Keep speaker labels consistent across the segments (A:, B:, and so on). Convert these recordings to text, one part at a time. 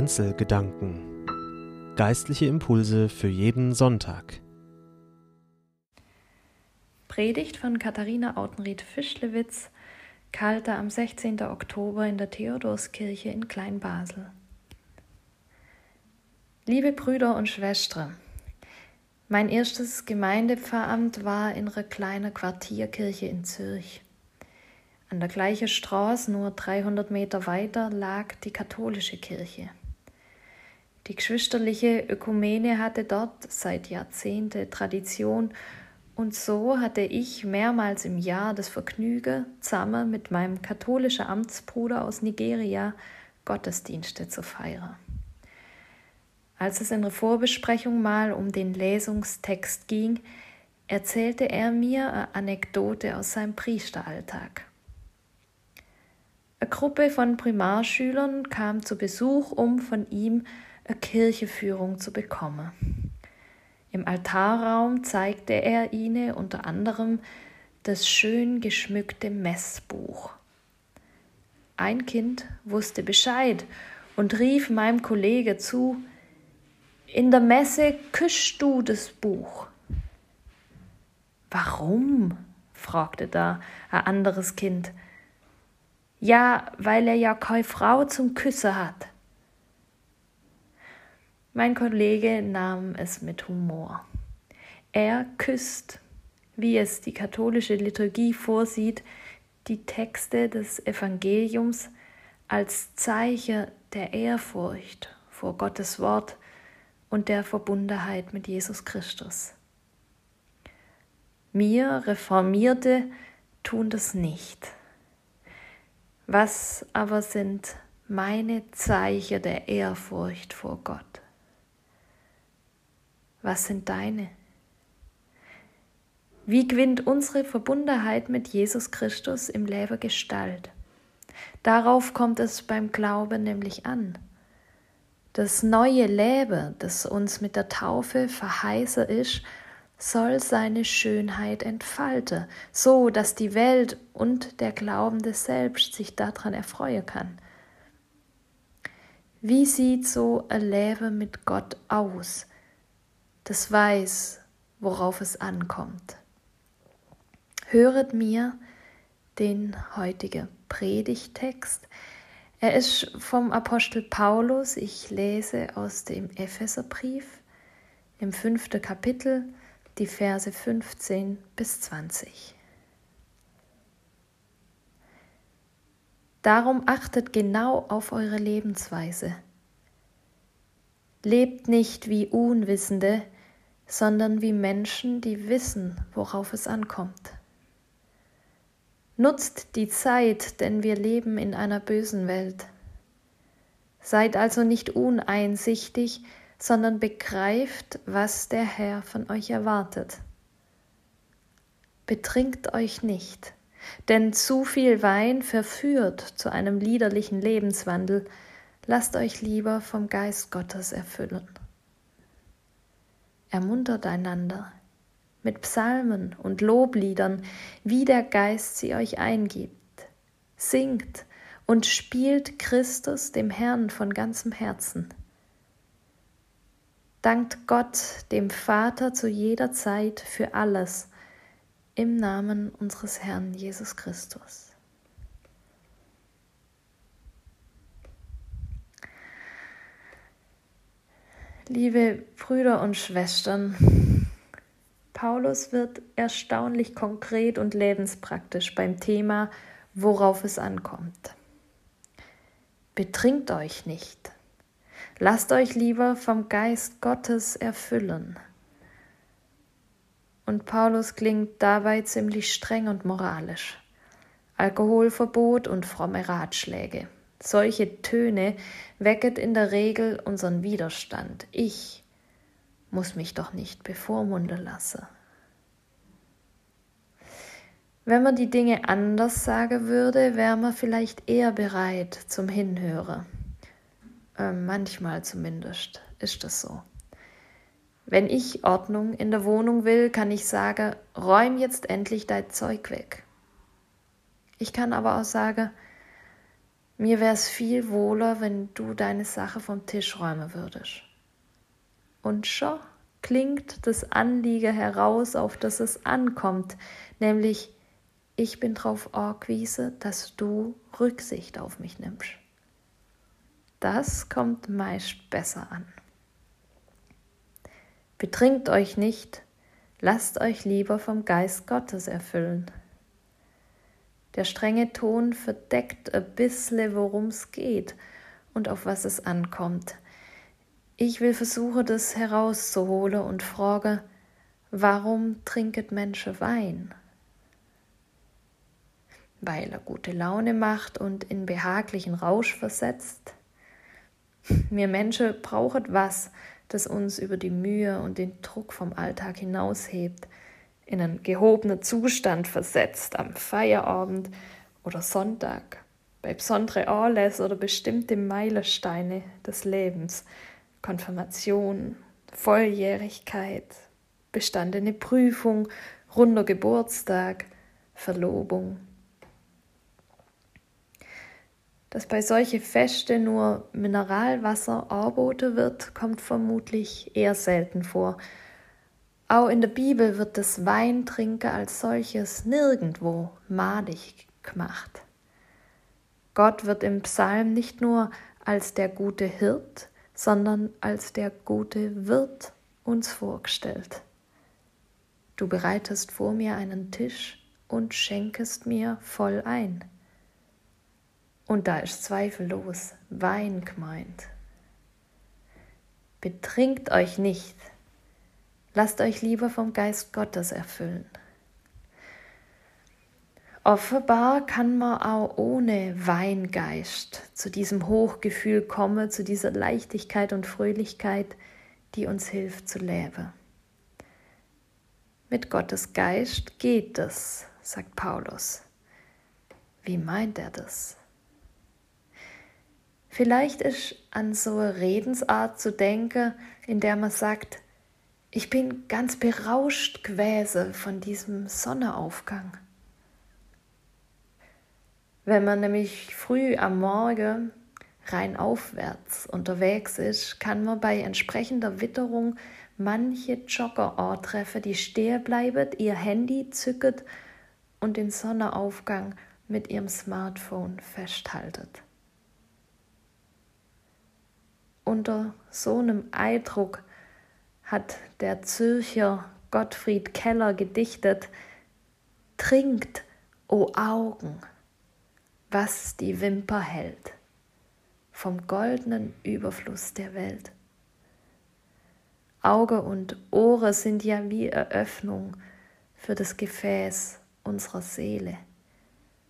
A: Kanzelgedanken. Geistliche Impulse für jeden Sonntag.
B: Predigt von Katharina Autenried-Fischlewitz, Kalter am 16. Oktober in der Theodorskirche in Kleinbasel. Liebe Brüder und Schwestern, mein erstes Gemeindepfarramt war in einer kleinen Quartierkirche in Zürich. An der gleichen Straße, nur 300 Meter weiter, lag die katholische Kirche. Die geschwisterliche Ökumene hatte dort seit Jahrzehnten Tradition und so hatte ich mehrmals im Jahr das Vergnügen, zusammen mit meinem katholischen Amtsbruder aus Nigeria Gottesdienste zu feiern. Als es in der Vorbesprechung mal um den Lesungstext ging, erzählte er mir eine Anekdote aus seinem Priesteralltag. Eine Gruppe von Primarschülern kam zu Besuch, um von ihm Kircheführung zu bekommen. Im Altarraum zeigte er ihnen unter anderem das schön geschmückte Messbuch. Ein Kind wusste Bescheid und rief meinem Kollege zu, in der Messe küsst du das Buch. Warum? fragte da ein anderes Kind. Ja, weil er ja keine Frau zum Küssen hat. Mein Kollege nahm es mit Humor. Er küsst, wie es die katholische Liturgie vorsieht, die Texte des Evangeliums als Zeichen der Ehrfurcht vor Gottes Wort und der Verbundenheit mit Jesus Christus. Wir Reformierte tun das nicht. Was aber sind meine Zeichen der Ehrfurcht vor Gott? Was sind deine? Wie gewinnt unsere Verbundenheit mit Jesus Christus im Leben Gestalt? Darauf kommt es beim Glauben nämlich an. Das neue Leben, das uns mit der Taufe verheißen ist, soll seine Schönheit entfalten, so dass die Welt und der Glaubende selbst sich daran erfreuen kann. Wie sieht so ein Leben mit Gott aus, das weiß, worauf es ankommt? Höret mir den heutigen Predigtext. Er ist vom Apostel Paulus. Ich lese aus dem Epheserbrief im fünften Kapitel die Verse 15 bis 20. Darum achtet genau auf eure Lebensweise. Lebt nicht wie Unwissende, sondern wie Menschen, die wissen, worauf es ankommt. Nutzt die Zeit, denn wir leben in einer bösen Welt. Seid also nicht uneinsichtig, sondern begreift, was der Herr von euch erwartet. Betrinkt euch nicht, denn zu viel Wein verführt zu einem liederlichen Lebenswandel, lasst euch lieber vom Geist Gottes erfüllen. Ermuntert einander mit Psalmen und Lobliedern, wie der Geist sie euch eingibt. Singt und spielt Christus dem Herrn von ganzem Herzen. Dankt Gott, dem Vater, zu jeder Zeit für alles, im Namen unseres Herrn Jesus Christus. Liebe Brüder und Schwestern, Paulus wird erstaunlich konkret und lebenspraktisch beim Thema, worauf es ankommt. Betrinkt euch nicht. Lasst euch lieber vom Geist Gottes erfüllen. Und Paulus klingt dabei ziemlich streng und moralisch. Alkoholverbot und fromme Ratschläge. Solche Töne wecket in der Regel unseren Widerstand. Ich muss mich doch nicht bevormunden lassen. Wenn man die Dinge anders sagen würde, wäre man vielleicht eher bereit zum Hinhören. Äh, manchmal zumindest ist das so. Wenn ich Ordnung in der Wohnung will, kann ich sagen, räum jetzt endlich dein Zeug weg. Ich kann aber auch sagen, Mir wäre es viel wohler, wenn du deine Sache vom Tisch räumen würdest. Und schon klingt das Anliegen heraus, auf das es ankommt, nämlich ich bin darauf angewiesen, dass du Rücksicht auf mich nimmst. Das kommt meist besser an. Betrinkt euch nicht, lasst euch lieber vom Geist Gottes erfüllen. Der strenge Ton verdeckt ein bisschen, worum es geht und auf was es ankommt. Ich will versuchen, das herauszuholen und frage, warum trinket Menschen Wein? Weil er gute Laune macht und in behaglichen Rausch versetzt? Wir Menschen brauchen was, das uns über die Mühe und den Druck vom Alltag hinaushebt, in einen gehobenen Zustand versetzt am Feierabend oder Sonntag, bei besonderen Anlässen oder bestimmte Meilensteine des Lebens, Konfirmation, Volljährigkeit, bestandene Prüfung, runder Geburtstag, Verlobung. Dass bei solche Feste nur Mineralwasser angeboten wird, kommt vermutlich eher selten vor. Auch in der Bibel wird das Weintrinken als solches nirgendwo madig gemacht. Gott wird im Psalm nicht nur als der gute Hirt, sondern als der gute Wirt uns vorgestellt. Du bereitest vor mir einen Tisch und schenkest mir voll ein. Und da ist zweifellos Wein gemeint. Betrinkt euch nicht, lasst euch lieber vom Geist Gottes erfüllen. Offenbar kann man auch ohne Weingeist zu diesem Hochgefühl kommen, zu dieser Leichtigkeit und Fröhlichkeit, die uns hilft zu leben. Mit Gottes Geist geht es, sagt Paulus. Wie meint er das? Vielleicht ist an so eine Redensart zu denken, in der man sagt, ich bin ganz berauscht gewesen von diesem Sonnenaufgang. Wenn man nämlich früh am Morgen rein aufwärts unterwegs ist, kann man bei entsprechender Witterung manche Jogger antreffen, die stehen bleiben, ihr Handy zücket und den Sonnenaufgang mit ihrem Smartphone festhaltet unter so einem Eindruck hat der Zürcher Gottfried Keller gedichtet, Trinkt, o Augen, was die Wimper hält, vom goldenen Überfluss der Welt. Auge und Ohre sind ja wie Eröffnung für das Gefäß unserer Seele.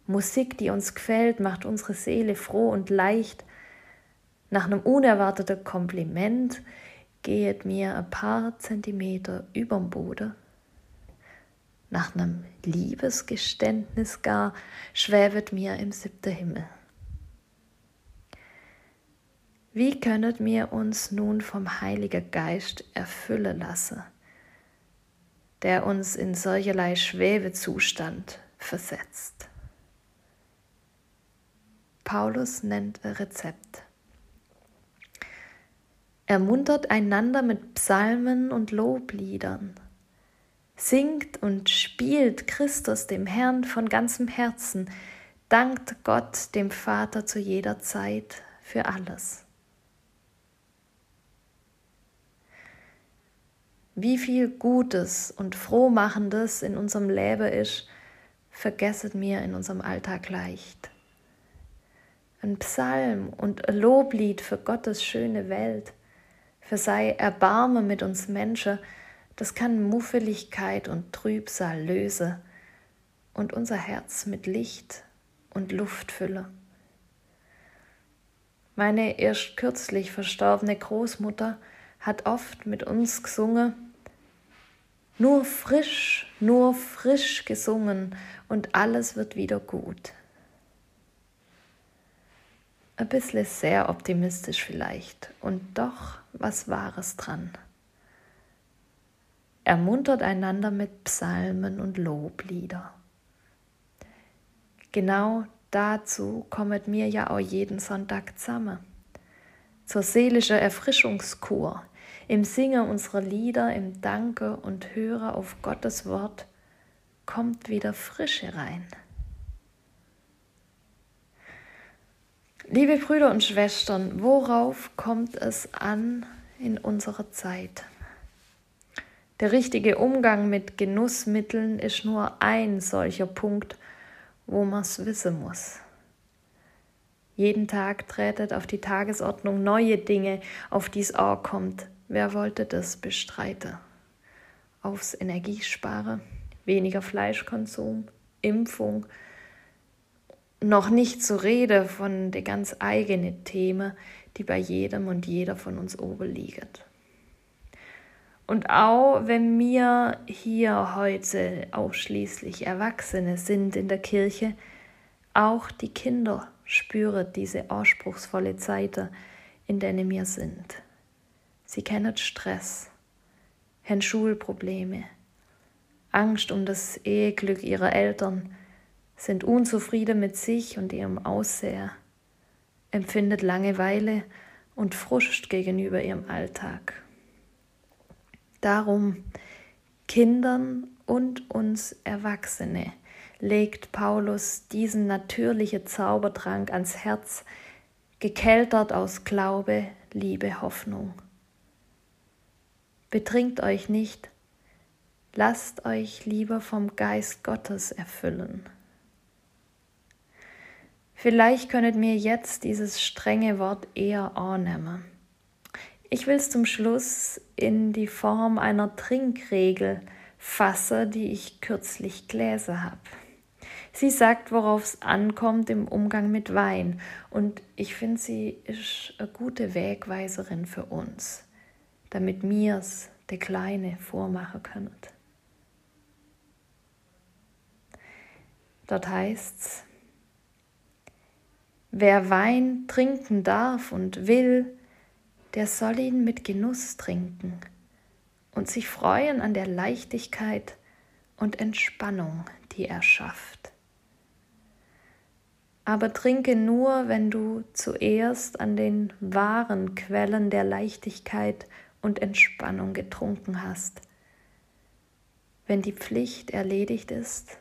B: Musik, die uns gefällt, macht unsere Seele froh und leicht nach einem unerwarteten Kompliment geht mir ein paar Zentimeter überm Boden. Nach einem Liebesgeständnis gar schwebet mir im siebten Himmel. Wie könnet mir uns nun vom Heiligen Geist erfüllen lassen, der uns in solcherlei Schwebezustand versetzt? Paulus nennt ein Rezept ermuntert einander mit Psalmen und Lobliedern, singt und spielt Christus dem Herrn von ganzem Herzen, dankt Gott dem Vater zu jeder Zeit für alles. Wie viel Gutes und Frohmachendes in unserem Leben ist, vergesset mir in unserem Alltag leicht. Ein Psalm und ein Loblied für Gottes schöne Welt für sei Erbarme mit uns Menschen, das kann Muffeligkeit und Trübsal löse und unser Herz mit Licht und Luft fülle. Meine erst kürzlich verstorbene Großmutter hat oft mit uns gesungen, nur frisch, nur frisch gesungen und alles wird wieder gut. Ein bisschen sehr optimistisch vielleicht und doch was Wahres dran. Ermuntert einander mit Psalmen und Loblieder. Genau dazu kommet mir ja auch jeden Sonntag zusammen. Zur seelischen Erfrischungskur, im Singen unserer Lieder, im Danke und Höre auf Gottes Wort, kommt wieder Frische rein. Liebe Brüder und Schwestern, worauf kommt es an in unserer Zeit? Der richtige Umgang mit Genussmitteln ist nur ein solcher Punkt, wo man es wissen muss. Jeden Tag tretet auf die Tagesordnung neue Dinge, auf die es auch kommt. Wer wollte das bestreiten? Aufs Energiesparen, weniger Fleischkonsum, Impfung, noch nicht zu reden von den ganz eigenen Themen, die bei jedem und jeder von uns oben liegen. Und auch wenn wir hier heute ausschließlich Erwachsene sind in der Kirche, auch die Kinder spüren diese anspruchsvolle Zeit, in denen wir sind. Sie kennen Stress, haben Schulprobleme, Angst um das Eheglück ihrer Eltern, sind unzufrieden mit sich und ihrem Aussehen, empfindet Langeweile und Frust gegenüber ihrem Alltag. Darum Kindern und uns Erwachsene legt Paulus diesen natürlichen Zaubertrank ans Herz, gekeltert aus Glaube, Liebe, Hoffnung. Betrinkt euch nicht, lasst euch lieber vom Geist Gottes erfüllen. Vielleicht könnet mir jetzt dieses strenge Wort eher annehmen. Ich will es zum Schluss in die Form einer Trinkregel fassen, die ich kürzlich gelesen habe. Sie sagt, worauf es ankommt im Umgang mit Wein. Und ich finde, sie ist eine gute Wegweiserin für uns, damit mir es der Kleine vormachen können. Dort heißt's, wer Wein trinken darf und will, der soll ihn mit Genuss trinken und sich freuen an der Leichtigkeit und Entspannung, die er schafft. Aber trinke nur, wenn du zuerst an den wahren Quellen der Leichtigkeit und Entspannung getrunken hast. Wenn die Pflicht erledigt ist,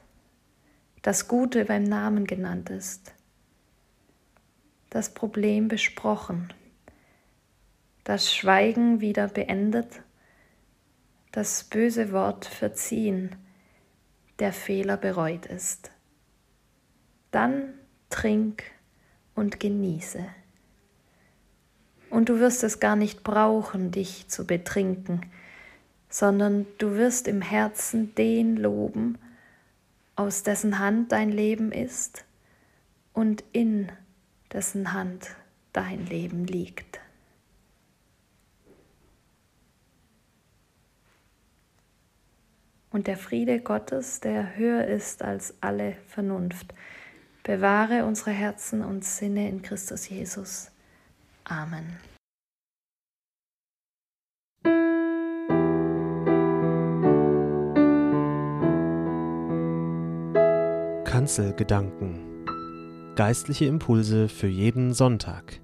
B: das Gute beim Namen genannt ist, das Problem besprochen das Schweigen wieder beendet, das böse Wort verziehen, der Fehler bereut ist. Dann trink und genieße. Und du wirst es gar nicht brauchen, dich zu betrinken, sondern du wirst im Herzen den loben, aus dessen Hand dein Leben ist und in dessen Hand dein Leben liegt. und der Friede Gottes, der höher ist als alle Vernunft, bewahre unsere Herzen und Sinne in Christus Jesus. Amen.
A: Kanzelgedanken Geistliche Impulse für jeden Sonntag